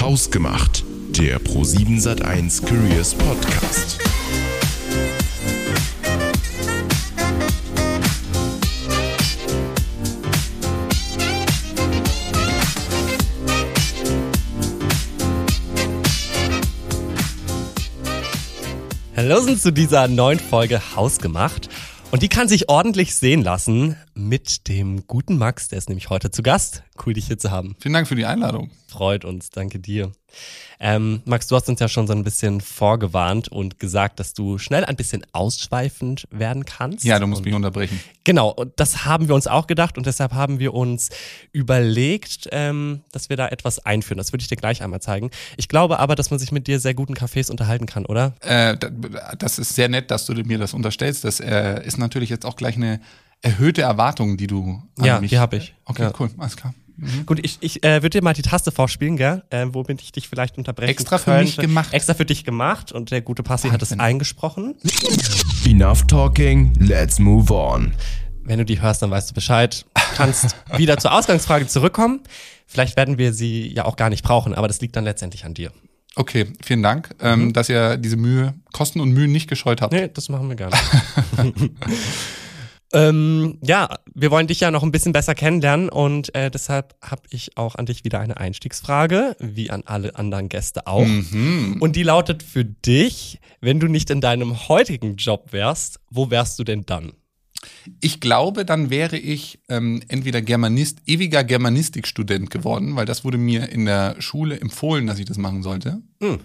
Hausgemacht, der Pro7 Sat1 Careers Podcast. Hallo sind zu dieser neuen Folge Hausgemacht. Und die kann sich ordentlich sehen lassen mit dem guten Max, der ist nämlich heute zu Gast. Cool, dich hier zu haben. Vielen Dank für die Einladung. Freut uns, danke dir. Ähm, Max, du hast uns ja schon so ein bisschen vorgewarnt und gesagt, dass du schnell ein bisschen ausschweifend werden kannst. Ja, du musst und, mich unterbrechen. Genau, und das haben wir uns auch gedacht und deshalb haben wir uns überlegt, ähm, dass wir da etwas einführen. Das würde ich dir gleich einmal zeigen. Ich glaube aber, dass man sich mit dir sehr guten Cafés unterhalten kann, oder? Äh, das ist sehr nett, dass du mir das unterstellst. Das äh, ist natürlich jetzt auch gleich eine erhöhte Erwartung, die du an ja, mich... Ja, die habe ich. Okay, ja. cool, alles klar. Mhm. Gut, ich, ich äh, würde dir mal die Taste vorspielen, gell? Äh, womit ich dich vielleicht unterbrechen Extra für mich gemacht. Extra für dich gemacht und der gute Passi hat es eingesprochen. Enough talking, let's move on. Wenn du die hörst, dann weißt du Bescheid. Du kannst wieder zur Ausgangsfrage zurückkommen. Vielleicht werden wir sie ja auch gar nicht brauchen, aber das liegt dann letztendlich an dir. Okay, vielen Dank, ähm, mhm. dass ihr diese Mühe, Kosten und Mühen nicht gescheut habt. Nee, das machen wir gerne. Ähm, ja, wir wollen dich ja noch ein bisschen besser kennenlernen und äh, deshalb habe ich auch an dich wieder eine Einstiegsfrage, wie an alle anderen Gäste auch. Mhm. Und die lautet für dich, wenn du nicht in deinem heutigen Job wärst, wo wärst du denn dann? Ich glaube, dann wäre ich ähm, entweder Germanist, ewiger Germanistikstudent geworden, weil das wurde mir in der Schule empfohlen, dass ich das machen sollte. Mhm.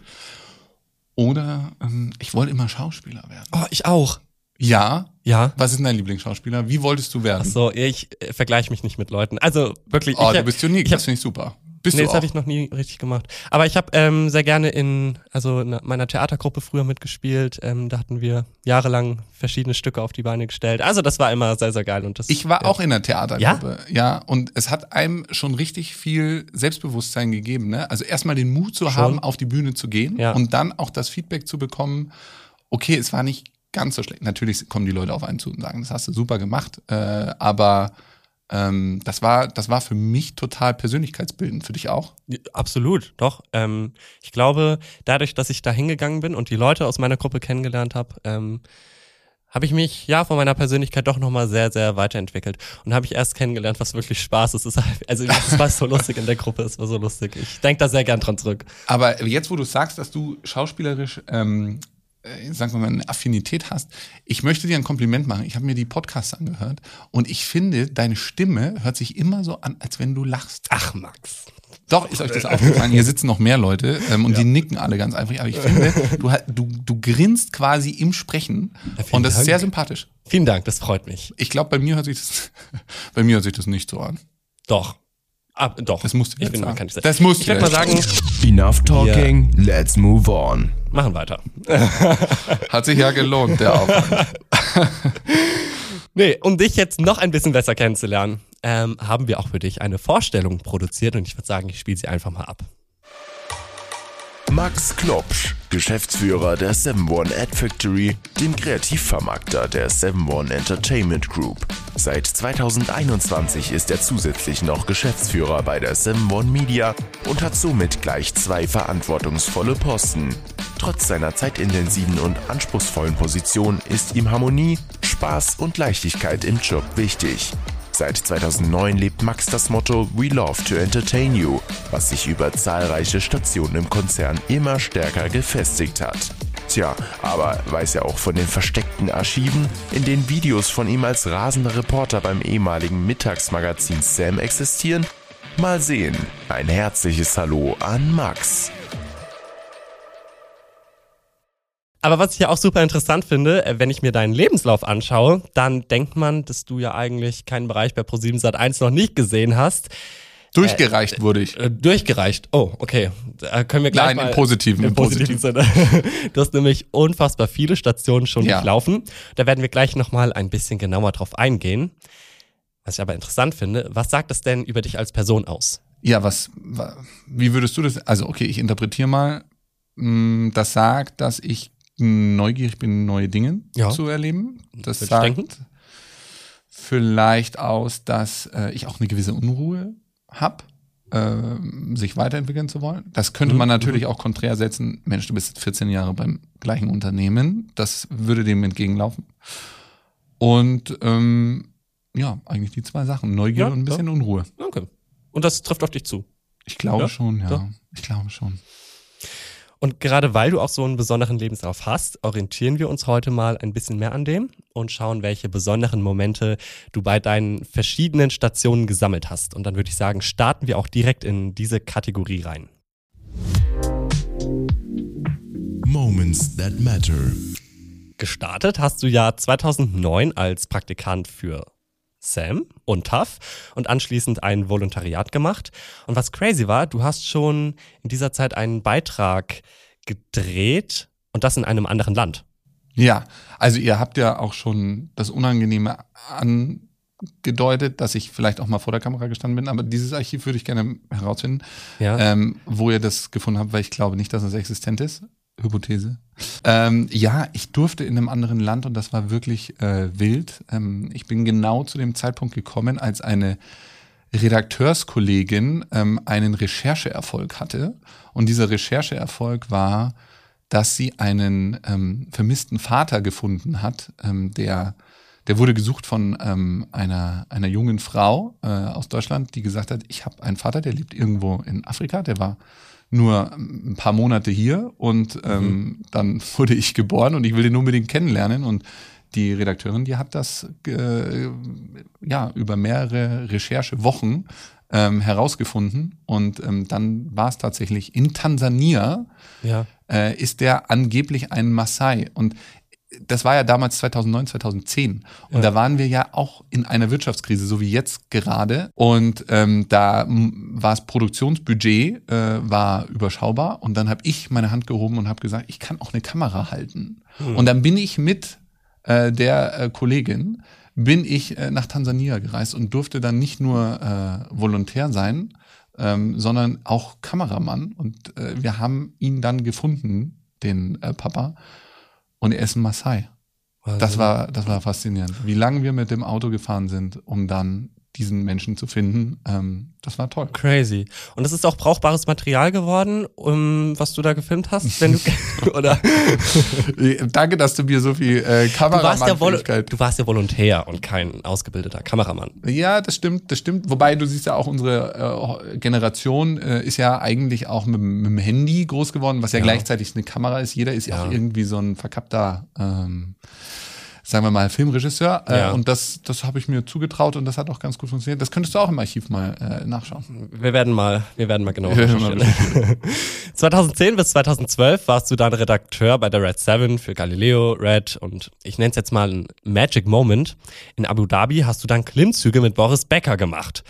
Oder ähm, ich wollte immer Schauspieler werden. Oh, ich auch. Ja. Ja. Was ist dein Lieblingsschauspieler? Wie wolltest du werden? Ach so, ich äh, vergleiche mich nicht mit Leuten. Also wirklich. Oh, ich, du bist unique. das finde ich super. Bist nee, das habe ich noch nie richtig gemacht. Aber ich habe ähm, sehr gerne in, also in meiner Theatergruppe früher mitgespielt. Ähm, da hatten wir jahrelang verschiedene Stücke auf die Beine gestellt. Also das war immer sehr, sehr geil. Und das, ich war ja. auch in der Theatergruppe. Ja? ja, und es hat einem schon richtig viel Selbstbewusstsein gegeben. Ne? Also erstmal den Mut zu schon? haben, auf die Bühne zu gehen ja. und dann auch das Feedback zu bekommen, okay, es war nicht ganz so schlecht. Natürlich kommen die Leute auf einen zu und sagen, das hast du super gemacht, äh, aber ähm, das war, das war für mich total persönlichkeitsbildend. Für dich auch? Absolut, doch. Ähm, ich glaube, dadurch, dass ich da hingegangen bin und die Leute aus meiner Gruppe kennengelernt habe, ähm, habe ich mich ja von meiner Persönlichkeit doch nochmal sehr, sehr weiterentwickelt. Und habe ich erst kennengelernt, was wirklich Spaß ist. Also es war so lustig in der Gruppe, es war so lustig. Ich denke da sehr gern dran zurück. Aber jetzt, wo du sagst, dass du schauspielerisch ähm, äh, sagen wir mal, eine Affinität hast. Ich möchte dir ein Kompliment machen. Ich habe mir die Podcasts angehört und ich finde, deine Stimme hört sich immer so an, als wenn du lachst. Ach, Max. Doch, ist euch das aufgefallen? Hier sitzen noch mehr Leute ähm, und ja. die nicken alle ganz einfach. Aber ich finde, du, du, du grinst quasi im Sprechen ja, und das Dank. ist sehr sympathisch. Vielen Dank, das freut mich. Ich glaube, bei mir hört sich das, bei mir hört sich das nicht so an. Doch. Ah, doch. Das musst du jetzt sagen. Kann ich das musst ich werde mal sagen. Enough talking, yeah. let's move on. Machen weiter. Hat sich ja gelohnt, der Aufwand. nee, um dich jetzt noch ein bisschen besser kennenzulernen, ähm, haben wir auch für dich eine Vorstellung produziert und ich würde sagen, ich spiele sie einfach mal ab. Max Klopsch, Geschäftsführer der 7-One Ad Factory, dem Kreativvermarkter der 7-One Entertainment Group. Seit 2021 ist er zusätzlich noch Geschäftsführer bei der 7-One Media und hat somit gleich zwei verantwortungsvolle Posten. Trotz seiner zeitintensiven und anspruchsvollen Position ist ihm Harmonie, Spaß und Leichtigkeit im Job wichtig. Seit 2009 lebt Max das Motto We Love to Entertain You, was sich über zahlreiche Stationen im Konzern immer stärker gefestigt hat. Tja, aber weiß er auch von den versteckten Archiven, in denen Videos von ihm als rasender Reporter beim ehemaligen Mittagsmagazin Sam existieren? Mal sehen. Ein herzliches Hallo an Max. Aber was ich ja auch super interessant finde, äh, wenn ich mir deinen Lebenslauf anschaue, dann denkt man, dass du ja eigentlich keinen Bereich bei Pro7 Sat1 noch nicht gesehen hast. Durchgereicht äh, wurde ich. Äh, durchgereicht. Oh, okay. Da können wir gleich Nein, mal im positiven. Im positiven Sinne. Du hast nämlich unfassbar viele Stationen schon ja. durchlaufen. Da werden wir gleich nochmal ein bisschen genauer drauf eingehen. Was ich aber interessant finde, was sagt das denn über dich als Person aus? Ja, was, wie würdest du das, also okay, ich interpretiere mal, mm, das sagt, dass ich neugierig bin, neue Dinge ja. zu erleben. Das sagt denken. vielleicht aus, dass äh, ich auch eine gewisse Unruhe habe. äh, sich weiterentwickeln zu wollen. Das könnte man mhm. natürlich auch konträr setzen. Mensch, du bist 14 Jahre beim gleichen Unternehmen. Das würde dem entgegenlaufen. Und ähm, ja, eigentlich die zwei Sachen. Neugier ja, und ein bisschen ja. Unruhe. Okay. Und das trifft auf dich zu. Ich glaube schon, ja. Ich glaube schon. Und gerade weil du auch so einen besonderen Lebenslauf hast, orientieren wir uns heute mal ein bisschen mehr an dem und schauen, welche besonderen Momente du bei deinen verschiedenen Stationen gesammelt hast. Und dann würde ich sagen, starten wir auch direkt in diese Kategorie rein. Moments that matter. Gestartet hast du ja 2009 als Praktikant für Sam und Tuff und anschließend ein Volontariat gemacht. Und was crazy war, du hast schon in dieser Zeit einen Beitrag gedreht und das in einem anderen Land. Ja, also ihr habt ja auch schon das Unangenehme angedeutet, dass ich vielleicht auch mal vor der Kamera gestanden bin, aber dieses Archiv würde ich gerne herausfinden, ja. ähm, wo ihr das gefunden habt, weil ich glaube nicht, dass es existent ist. Hypothese. Ähm, ja, ich durfte in einem anderen Land und das war wirklich äh, wild. Ähm, ich bin genau zu dem Zeitpunkt gekommen, als eine Redakteurskollegin ähm, einen Rechercheerfolg hatte. Und dieser Rechercheerfolg war, dass sie einen ähm, vermissten Vater gefunden hat, ähm, der der wurde gesucht von ähm, einer, einer jungen Frau äh, aus Deutschland, die gesagt hat, ich habe einen Vater, der lebt irgendwo in Afrika, der war nur ein paar Monate hier und ähm, mhm. dann wurde ich geboren und ich will den unbedingt kennenlernen und die Redakteurin, die hat das äh, ja über mehrere Recherchewochen ähm, herausgefunden und ähm, dann war es tatsächlich in Tansania ja. äh, ist der angeblich ein Maasai und das war ja damals 2009, 2010. Und ja. da waren wir ja auch in einer Wirtschaftskrise, so wie jetzt gerade. Und ähm, da war das Produktionsbudget äh, war überschaubar. Und dann habe ich meine Hand gehoben und habe gesagt, ich kann auch eine Kamera halten. Mhm. Und dann bin ich mit äh, der äh, Kollegin bin ich äh, nach Tansania gereist und durfte dann nicht nur äh, Volontär sein, ähm, sondern auch Kameramann. Und äh, wir haben ihn dann gefunden, den äh, Papa. Und er ist ein Maasai. Also. Das war, das war faszinierend. Wie lange wir mit dem Auto gefahren sind, um dann diesen Menschen zu finden. Ähm, das war toll. Crazy. Und das ist auch brauchbares Material geworden, um, was du da gefilmt hast, wenn du oder? Danke, dass du mir so viel äh, Kameramann du warst, ja du warst ja Volontär und kein ausgebildeter Kameramann. Ja, das stimmt, das stimmt. Wobei du siehst ja auch unsere äh, Generation äh, ist ja eigentlich auch mit, mit, dem Handy groß geworden, was ja, ja, gleichzeitig eine Kamera ist. Jeder ist ja auch irgendwie so ein verkappter ähm, sagen wir mal, Filmregisseur. Äh, ja. Und das, das habe ich mir zugetraut und das hat auch ganz gut funktioniert. Das könntest du auch im Archiv mal äh, nachschauen. Wir werden mal, wir werden mal genau 2010 bis 2012 warst du dann Redakteur bei der Red 7 für Galileo, Red und ich nenne es jetzt mal ein Magic Moment. In Abu Dhabi hast du dann Klimmzüge mit Boris Becker gemacht.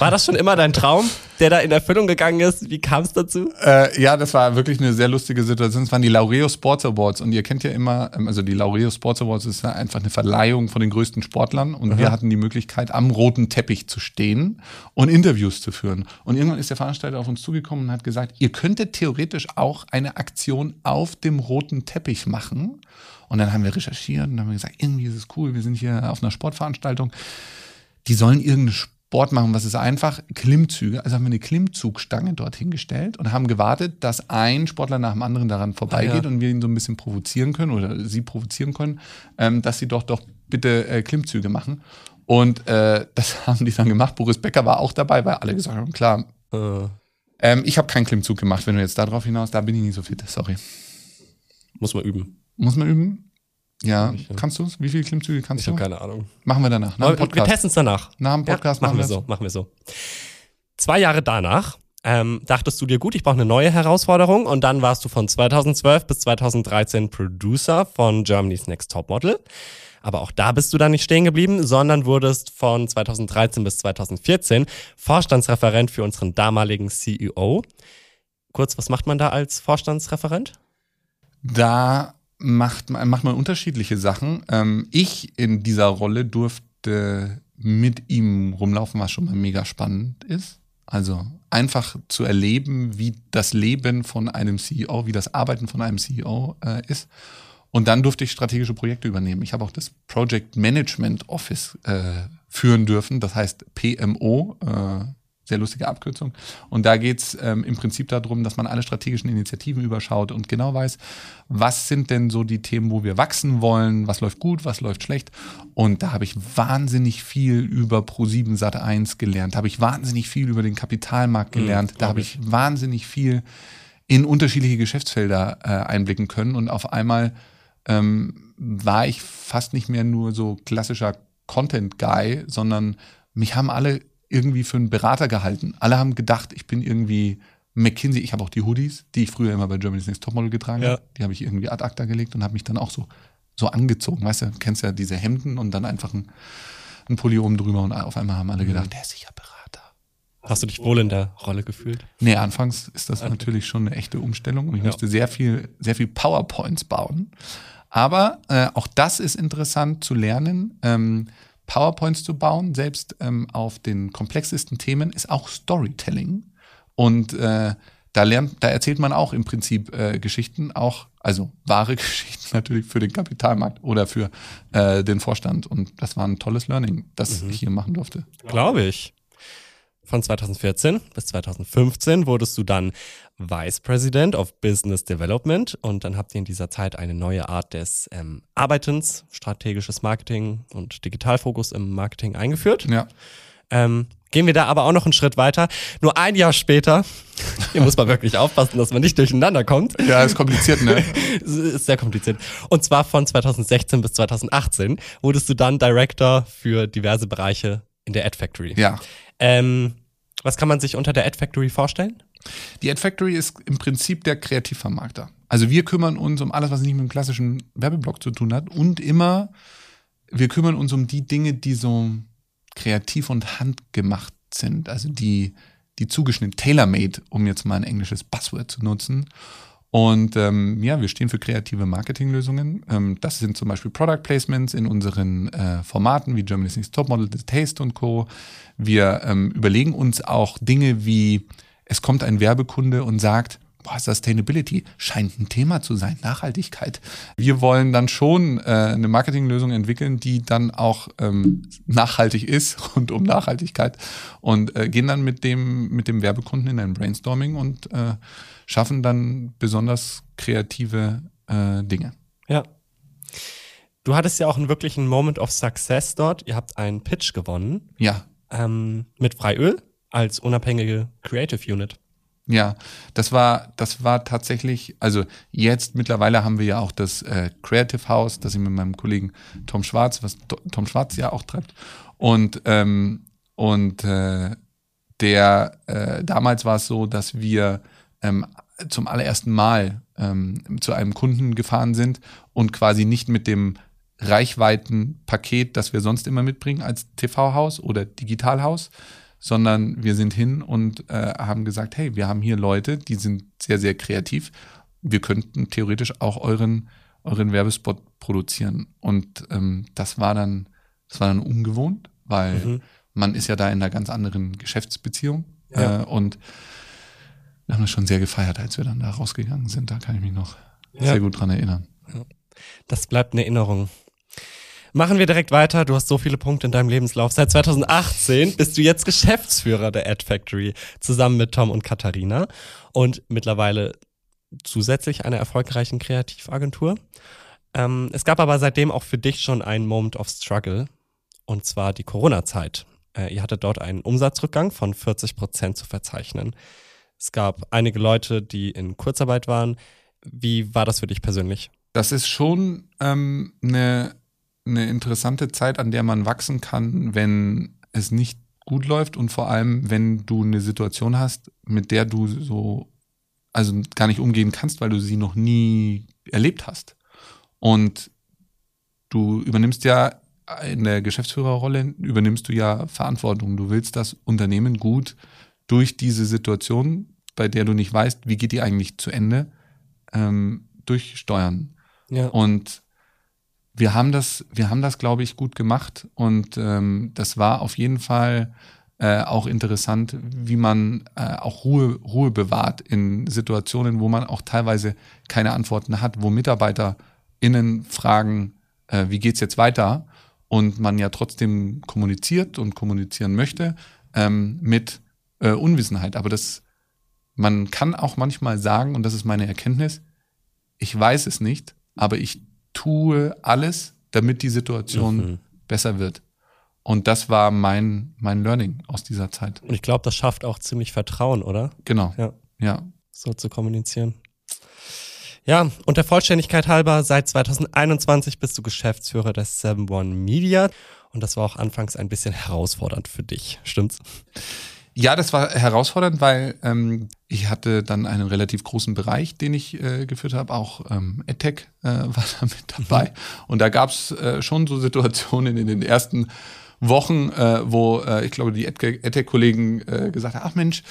War das schon immer dein Traum, der da in Erfüllung gegangen ist? Wie kam es dazu? Äh, ja, das war wirklich eine sehr lustige Situation. Es waren die Laureo Sports Awards und ihr kennt ja immer, ähm, also die Laureo Sports Awards ist ja einfach eine Verleihung von den größten Sportlern und mhm. wir hatten die Möglichkeit, am roten Teppich zu stehen und Interviews zu führen. Und irgendwann ist der Veranstalter auf uns zugekommen und hat gesagt, ihr könntet theoretisch auch eine Aktion auf dem roten Teppich machen. Und dann haben wir recherchiert und haben gesagt, irgendwie ist es cool, wir sind hier auf einer Sportveranstaltung. Die sollen irgendeine Sport machen, was ist einfach? Klimmzüge. Also haben wir eine Klimmzugstange dort hingestellt und haben gewartet, dass ein Sportler nach dem anderen daran vorbeigeht ah, ja. und wir ihn so ein bisschen provozieren können oder sie provozieren können, ähm, dass sie doch doch bitte äh, Klimmzüge machen. Und äh, das haben die dann gemacht. Boris Becker war auch dabei, weil alle gesagt haben, klar. Äh. Ähm, ich habe keinen Klimmzug gemacht, wenn du jetzt darauf hinaus, da bin ich nicht so fit, sorry. Muss man üben. Muss man üben? Ja, ich, kannst du es? Wie viele Klimmzüge kannst ich du? Ich habe keine Ahnung. Machen wir danach. Nach wir testen es danach. Nach dem Podcast ja, machen wir so. Machen wir so. Zwei Jahre danach ähm, dachtest du dir, gut, ich brauche eine neue Herausforderung und dann warst du von 2012 bis 2013 Producer von Germany's Next Top Model. Aber auch da bist du dann nicht stehen geblieben, sondern wurdest von 2013 bis 2014 Vorstandsreferent für unseren damaligen CEO. Kurz, was macht man da als Vorstandsreferent? Da macht, macht man unterschiedliche Sachen. Ähm, ich in dieser Rolle durfte mit ihm rumlaufen, was schon mal mega spannend ist. Also einfach zu erleben, wie das Leben von einem CEO, wie das Arbeiten von einem CEO äh, ist. Und dann durfte ich strategische Projekte übernehmen. Ich habe auch das Project Management Office äh, führen dürfen, das heißt PMO, äh, sehr lustige Abkürzung. Und da geht's ähm, im Prinzip darum, dass man alle strategischen Initiativen überschaut und genau weiß, was sind denn so die Themen, wo wir wachsen wollen, was läuft gut, was läuft schlecht. Und da habe ich wahnsinnig viel über Pro7 Sat 1 gelernt, da habe ich wahnsinnig viel über den Kapitalmarkt mhm, gelernt, mhm, da habe ich wahnsinnig viel in unterschiedliche Geschäftsfelder äh, einblicken können und auf einmal ähm, war ich fast nicht mehr nur so klassischer Content Guy, sondern mich haben alle irgendwie für einen Berater gehalten. Alle haben gedacht, ich bin irgendwie McKinsey. Ich habe auch die Hoodies, die ich früher immer bei Germany's Next Topmodel getragen ja. habe. Die habe ich irgendwie ad acta gelegt und habe mich dann auch so, so angezogen. Weißt du, kennst ja diese Hemden und dann einfach ein, ein Pulli oben drüber und auf einmal haben alle gedacht, mhm. der ist sicher Berater. Hast du dich wohl in der Rolle gefühlt? Nee, anfangs ist das natürlich schon eine echte Umstellung und ich ja. musste sehr viel, sehr viel PowerPoints bauen. Aber äh, auch das ist interessant zu lernen. Ähm, PowerPoints zu bauen, selbst ähm, auf den komplexesten Themen, ist auch Storytelling. Und äh, da lernt, da erzählt man auch im Prinzip äh, Geschichten, auch, also wahre Geschichten natürlich für den Kapitalmarkt oder für äh, den Vorstand. Und das war ein tolles Learning, das mhm. ich hier machen durfte. Glaube ich. Von 2014 bis 2015 wurdest du dann Vice President of Business Development und dann habt ihr in dieser Zeit eine neue Art des ähm, Arbeitens, strategisches Marketing und Digitalfokus im Marketing eingeführt. Ja. Ähm, gehen wir da aber auch noch einen Schritt weiter. Nur ein Jahr später, hier muss man wirklich aufpassen, dass man nicht durcheinander kommt. Ja, ist kompliziert, ne? ist sehr kompliziert. Und zwar von 2016 bis 2018 wurdest du dann Director für diverse Bereiche in der Ad Factory. Ja. Ähm, was kann man sich unter der Ad Factory vorstellen? Die Ad Factory ist im Prinzip der Kreativvermarkter. Also wir kümmern uns um alles, was nicht mit dem klassischen Werbeblock zu tun hat und immer, wir kümmern uns um die Dinge, die so kreativ und handgemacht sind. Also die, die zugeschnitten, tailor-made, um jetzt mal ein englisches Buzzword zu nutzen. Und ähm, ja, wir stehen für kreative Marketinglösungen. Ähm, das sind zum Beispiel Product Placements in unseren äh, Formaten wie Germany's Next Topmodel, The Taste und Co. Wir ähm, überlegen uns auch Dinge wie, es kommt ein Werbekunde und sagt, boah, Sustainability scheint ein Thema zu sein, Nachhaltigkeit. Wir wollen dann schon äh, eine Marketinglösung entwickeln, die dann auch ähm, nachhaltig ist rund um Nachhaltigkeit und äh, gehen dann mit dem, mit dem Werbekunden in ein Brainstorming und äh, schaffen dann besonders kreative äh, Dinge. Ja. Du hattest ja auch einen wirklichen Moment of Success dort. Ihr habt einen Pitch gewonnen. Ja. Ähm, mit Freiöl als unabhängige Creative Unit. Ja, das war, das war tatsächlich, also jetzt mittlerweile haben wir ja auch das äh, Creative House, das ich mit meinem Kollegen Tom Schwarz, was Tom Schwarz ja auch treibt. Und, ähm, und äh, der äh, damals war es so, dass wir ähm, zum allerersten Mal ähm, zu einem Kunden gefahren sind und quasi nicht mit dem Reichweitenpaket, das wir sonst immer mitbringen als TV-Haus oder Digitalhaus, sondern wir sind hin und äh, haben gesagt, hey, wir haben hier Leute, die sind sehr, sehr kreativ. Wir könnten theoretisch auch euren, euren Werbespot produzieren. Und ähm, das war dann, das war dann ungewohnt, weil mhm. man ist ja da in einer ganz anderen Geschäftsbeziehung. Ja. Äh, und wir haben das schon sehr gefeiert, als wir dann da rausgegangen sind. Da kann ich mich noch ja. sehr gut dran erinnern. Das bleibt eine Erinnerung. Machen wir direkt weiter. Du hast so viele Punkte in deinem Lebenslauf. Seit 2018 bist du jetzt Geschäftsführer der Ad Factory zusammen mit Tom und Katharina und mittlerweile zusätzlich einer erfolgreichen Kreativagentur. Ähm, es gab aber seitdem auch für dich schon einen Moment of Struggle und zwar die Corona-Zeit. Äh, ihr hattet dort einen Umsatzrückgang von 40 Prozent zu verzeichnen. Es gab einige Leute, die in Kurzarbeit waren. Wie war das für dich persönlich? Das ist schon ähm, eine eine interessante Zeit, an der man wachsen kann, wenn es nicht gut läuft und vor allem, wenn du eine Situation hast, mit der du so, also gar nicht umgehen kannst, weil du sie noch nie erlebt hast. Und du übernimmst ja in der Geschäftsführerrolle, übernimmst du ja Verantwortung. Du willst das Unternehmen gut durch diese Situation, bei der du nicht weißt, wie geht die eigentlich zu Ende, ähm, durchsteuern. Ja. Und wir haben das, wir haben das, glaube ich, gut gemacht und ähm, das war auf jeden Fall äh, auch interessant, wie man äh, auch Ruhe, Ruhe bewahrt in Situationen, wo man auch teilweise keine Antworten hat, wo MitarbeiterInnen fragen, äh, wie geht's jetzt weiter? Und man ja trotzdem kommuniziert und kommunizieren möchte ähm, mit äh, Unwissenheit. Aber das, man kann auch manchmal sagen, und das ist meine Erkenntnis, ich weiß es nicht, aber ich tue alles, damit die Situation mhm. besser wird. Und das war mein, mein Learning aus dieser Zeit. Und ich glaube, das schafft auch ziemlich Vertrauen, oder? Genau. Ja. ja. So zu kommunizieren. Ja, und der Vollständigkeit halber, seit 2021 bist du Geschäftsführer des 7 One Media. Und das war auch anfangs ein bisschen herausfordernd für dich, stimmt's? Ja, das war herausfordernd, weil ähm, ich hatte dann einen relativ großen Bereich, den ich äh, geführt habe. Auch ähm, EdTech äh, war da mit dabei. Mhm. Und da gab es äh, schon so Situationen in den ersten Wochen, äh, wo äh, ich glaube, die EdTech-Kollegen äh, gesagt haben, ach Mensch,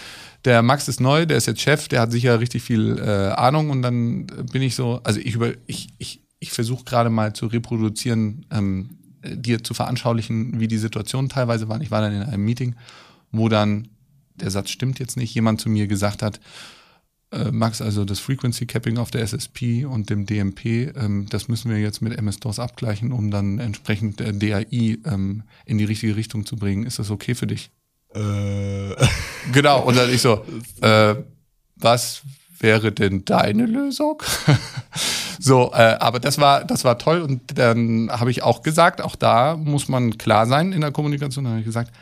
der Max ist neu, der ist jetzt Chef, der hat sicher richtig viel äh, Ahnung. Und dann bin ich so, also ich über, ich, ich, ich versuche gerade mal zu reproduzieren, ähm, dir zu veranschaulichen, wie die Situation teilweise war. Ich war dann in einem Meeting, wo dann der Satz stimmt jetzt nicht, jemand zu mir gesagt hat, äh, Max, also das Frequency Capping auf der SSP und dem DMP, ähm, das müssen wir jetzt mit MS-DOS abgleichen, um dann entsprechend der DAI ähm, in die richtige Richtung zu bringen. Ist das okay für dich? Äh. Genau, und dann ich so, äh, was wäre denn deine Lösung? so, äh, aber das war, das war toll und dann habe ich auch gesagt, auch da muss man klar sein in der Kommunikation, dann habe ich gesagt,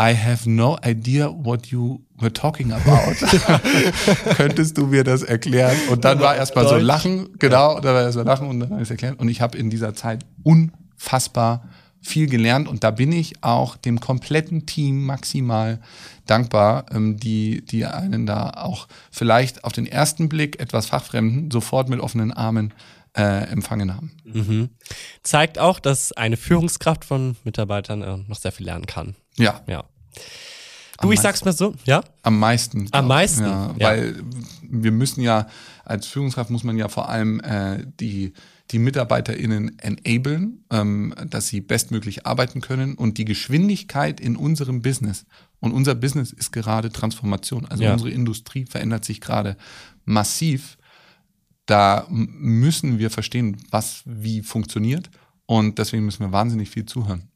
I have no idea what you were talking about. Könntest du mir das erklären? Und dann war erstmal so Lachen, genau, dann war erstmal Lachen und dann habe ich es erklärt. Und ich habe in dieser Zeit unfassbar viel gelernt und da bin ich auch dem kompletten Team maximal dankbar, ähm, die, die einen da auch vielleicht auf den ersten Blick etwas Fachfremden sofort mit offenen Armen äh, empfangen haben. Mhm. Zeigt auch, dass eine Führungskraft von Mitarbeitern äh, noch sehr viel lernen kann. Ja. Ja. Du, ich sag's mal so, ja? Am meisten. Am meisten. Ja, ja. Weil wir müssen ja, als Führungskraft muss man ja vor allem äh, die, die MitarbeiterInnen enablen, ähm, dass sie bestmöglich arbeiten können und die Geschwindigkeit in unserem Business. Und unser Business ist gerade Transformation. Also ja. unsere Industrie verändert sich gerade massiv. Da müssen wir verstehen, was wie funktioniert. Und deswegen müssen wir wahnsinnig viel zuhören.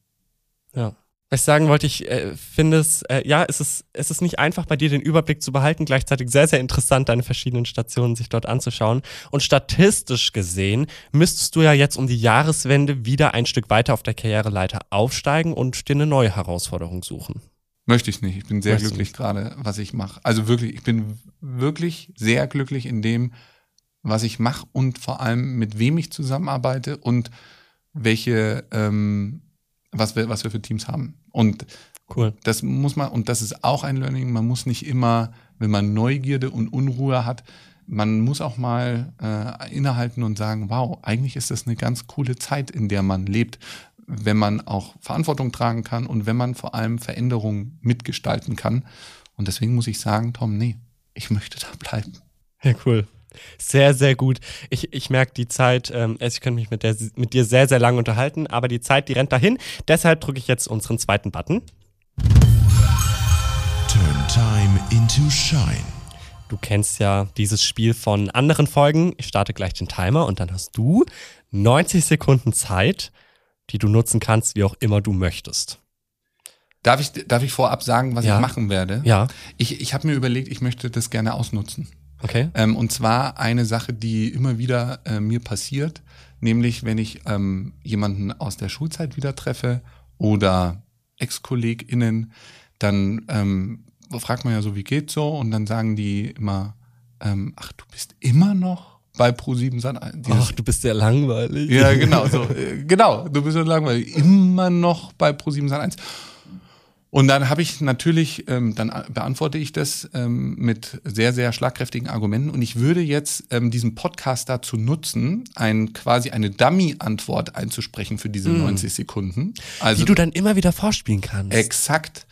Ja. Was ich sagen wollte, ich äh, finde es, äh, ja, es ist, es ist nicht einfach, bei dir den Überblick zu behalten, gleichzeitig sehr, sehr interessant, deine verschiedenen Stationen sich dort anzuschauen. Und statistisch gesehen müsstest du ja jetzt um die Jahreswende wieder ein Stück weiter auf der Karriereleiter aufsteigen und dir eine neue Herausforderung suchen. Möchte ich nicht. Ich bin sehr Möchtest glücklich gerade, was ich mache. Also wirklich, ich bin wirklich sehr glücklich in dem, was ich mache und vor allem mit wem ich zusammenarbeite und welche ähm, was wir, was wir für Teams haben. Und cool. das muss man, und das ist auch ein Learning, man muss nicht immer, wenn man Neugierde und Unruhe hat, man muss auch mal äh, innehalten und sagen, wow, eigentlich ist das eine ganz coole Zeit, in der man lebt, wenn man auch Verantwortung tragen kann und wenn man vor allem Veränderungen mitgestalten kann. Und deswegen muss ich sagen, Tom, nee, ich möchte da bleiben. Ja, cool. Sehr, sehr gut. Ich, ich merke die Zeit, ähm, ich könnte mich mit, der, mit dir sehr, sehr lange unterhalten, aber die Zeit, die rennt dahin. Deshalb drücke ich jetzt unseren zweiten Button. Turn time into shine. Du kennst ja dieses Spiel von anderen Folgen. Ich starte gleich den Timer und dann hast du 90 Sekunden Zeit, die du nutzen kannst, wie auch immer du möchtest. Darf ich, darf ich vorab sagen, was ja. ich machen werde? Ja. Ich, ich habe mir überlegt, ich möchte das gerne ausnutzen. Okay. Ähm, und zwar eine Sache, die immer wieder äh, mir passiert, nämlich wenn ich ähm, jemanden aus der Schulzeit wieder treffe oder Ex-KollegInnen, dann ähm, fragt man ja so, wie geht's so? Und dann sagen die immer, ähm, ach, du bist immer noch bei Pro7 Sat1. Ach, du bist sehr langweilig. Ja, genau, so, äh, genau, du bist so langweilig. Immer noch bei Pro7 Sat1. Und dann habe ich natürlich, ähm, dann beantworte ich das ähm, mit sehr, sehr schlagkräftigen Argumenten. Und ich würde jetzt ähm, diesen Podcast dazu nutzen, ein quasi eine Dummy-Antwort einzusprechen für diese mm. 90 Sekunden. Also, Die du dann immer wieder vorspielen kannst. Exakt.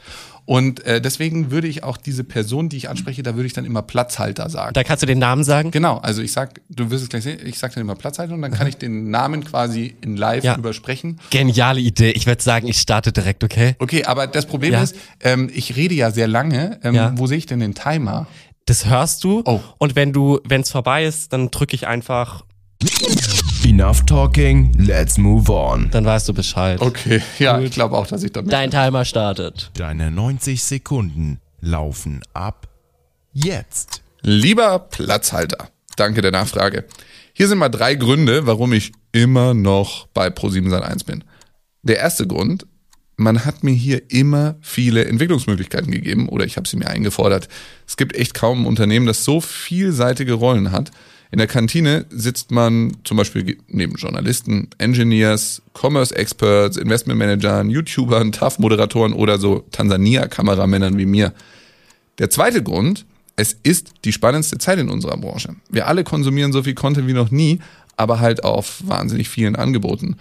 Und äh, deswegen würde ich auch diese Person, die ich anspreche, da würde ich dann immer Platzhalter sagen. Da kannst du den Namen sagen? Genau, also ich sag, du wirst es gleich sehen, ich sag dann immer Platzhalter und dann kann ich den Namen quasi in live ja. übersprechen. Geniale Idee. Ich würde sagen, ich starte direkt, okay? Okay, aber das Problem ja. ist, ähm, ich rede ja sehr lange. Ähm, ja. Wo sehe ich denn den Timer? Das hörst du. Oh. Und wenn du, wenn es vorbei ist, dann drücke ich einfach Enough talking, let's move on. Dann weißt du Bescheid. Okay, ja, Gut. ich glaube auch, dass ich damit. Dein Timer startet. Deine 90 Sekunden laufen ab jetzt. Lieber Platzhalter, danke der Nachfrage. Hier sind mal drei Gründe, warum ich immer noch bei Pro7 1 bin. Der erste Grund, man hat mir hier immer viele Entwicklungsmöglichkeiten gegeben oder ich habe sie mir eingefordert. Es gibt echt kaum ein Unternehmen, das so vielseitige Rollen hat. In der Kantine sitzt man zum Beispiel neben Journalisten, Engineers, Commerce Experts, Investment Managern, YouTubern, TAF-Moderatoren oder so Tansania-Kameramännern wie mir. Der zweite Grund, es ist die spannendste Zeit in unserer Branche. Wir alle konsumieren so viel Content wie noch nie, aber halt auf wahnsinnig vielen Angeboten.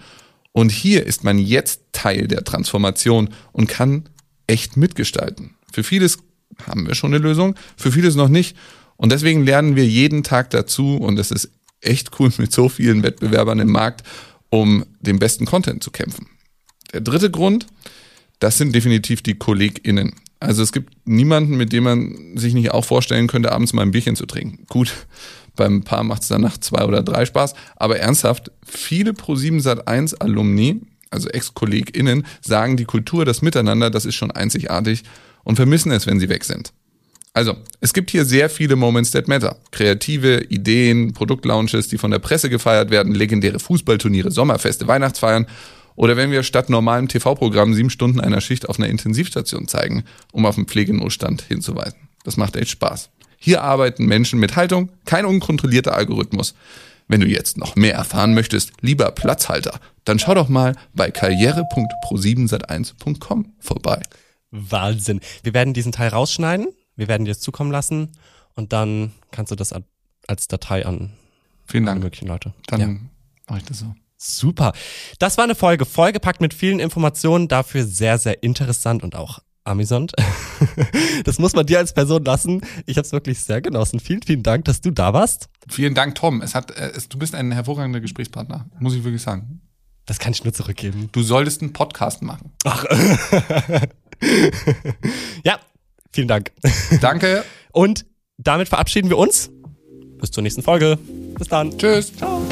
Und hier ist man jetzt Teil der Transformation und kann echt mitgestalten. Für vieles haben wir schon eine Lösung, für vieles noch nicht. Und deswegen lernen wir jeden Tag dazu und es ist echt cool mit so vielen Wettbewerbern im Markt, um den besten Content zu kämpfen. Der dritte Grund, das sind definitiv die KollegInnen. Also es gibt niemanden, mit dem man sich nicht auch vorstellen könnte, abends mal ein Bierchen zu trinken. Gut, beim Paar macht es dann nach zwei oder drei Spaß. Aber ernsthaft, viele Pro7 Sat1 Alumni, also Ex-KollegInnen, sagen, die Kultur, das Miteinander, das ist schon einzigartig und vermissen es, wenn sie weg sind. Also, es gibt hier sehr viele Moments that matter. Kreative Ideen, Produktlaunches, die von der Presse gefeiert werden, legendäre Fußballturniere, Sommerfeste, Weihnachtsfeiern oder wenn wir statt normalem TV-Programm sieben Stunden einer Schicht auf einer Intensivstation zeigen, um auf den Pflegenotstand hinzuweisen. Das macht echt Spaß. Hier arbeiten Menschen mit Haltung, kein unkontrollierter Algorithmus. Wenn du jetzt noch mehr erfahren möchtest, lieber Platzhalter, dann schau doch mal bei karriere.pro7sat1.com vorbei. Wahnsinn. Wir werden diesen Teil rausschneiden, wir werden dir das zukommen lassen und dann kannst du das als Datei an Vielen Dank. möglichen Leute. Dann ja. mache ich das so. Super. Das war eine Folge, vollgepackt mit vielen Informationen, dafür sehr, sehr interessant und auch amüsant. Das muss man dir als Person lassen. Ich habe es wirklich sehr genossen. Vielen, vielen Dank, dass du da warst. Vielen Dank, Tom. Es hat, äh, es, du bist ein hervorragender Gesprächspartner, muss ich wirklich sagen. Das kann ich nur zurückgeben. Du solltest einen Podcast machen. Ach. ja, vielen Dank. Danke. Und damit verabschieden wir uns. Bis zur nächsten Folge. Bis dann. Tschüss. Ciao.